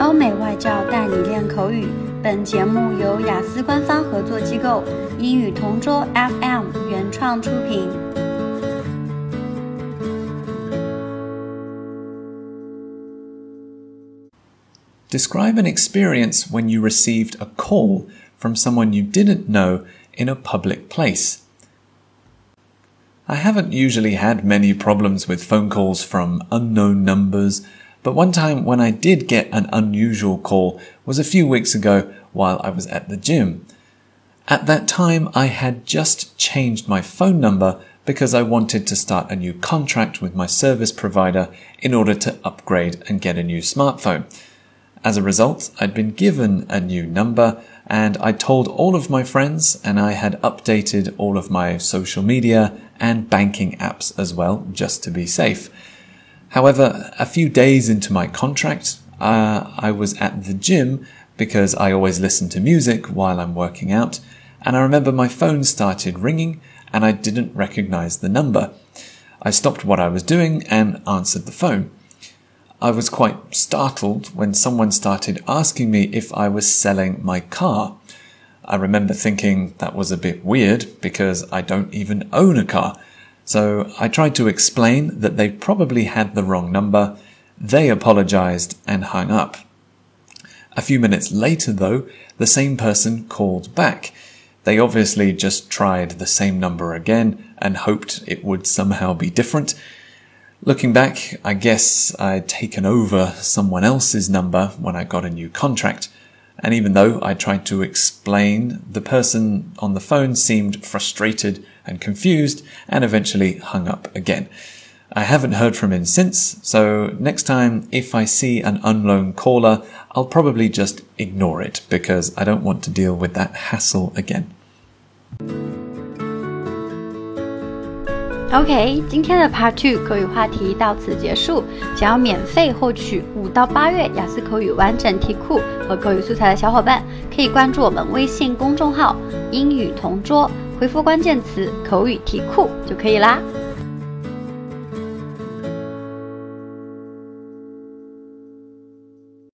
欧美外教带你练口语。本节目由雅思官方合作机构英语同桌 FM 原创出品。Describe an experience when you received a call from someone you didn't know in a public place. I haven't usually had many problems with phone calls from unknown numbers, but one time when I did get an unusual call was a few weeks ago while I was at the gym. At that time, I had just changed my phone number because I wanted to start a new contract with my service provider in order to upgrade and get a new smartphone. As a result, I'd been given a new number and I told all of my friends and I had updated all of my social media and banking apps as well, just to be safe. However, a few days into my contract, uh, I was at the gym because I always listen to music while I'm working out, and I remember my phone started ringing and I didn't recognize the number. I stopped what I was doing and answered the phone. I was quite startled when someone started asking me if I was selling my car. I remember thinking that was a bit weird because I don't even own a car. So I tried to explain that they probably had the wrong number. They apologized and hung up. A few minutes later, though, the same person called back. They obviously just tried the same number again and hoped it would somehow be different. Looking back, I guess I'd taken over someone else's number when I got a new contract. And even though I tried to explain, the person on the phone seemed frustrated and confused and eventually hung up again. I haven't heard from him since, so next time if I see an unknown caller, I'll probably just ignore it because I don't want to deal with that hassle again. OK，今天的 Part Two 口语话题到此结束。想要免费获取五到八月雅思口语完整题库和口语素材的小伙伴，可以关注我们微信公众号“英语同桌”， 回复关键词“口语题库”就可以啦。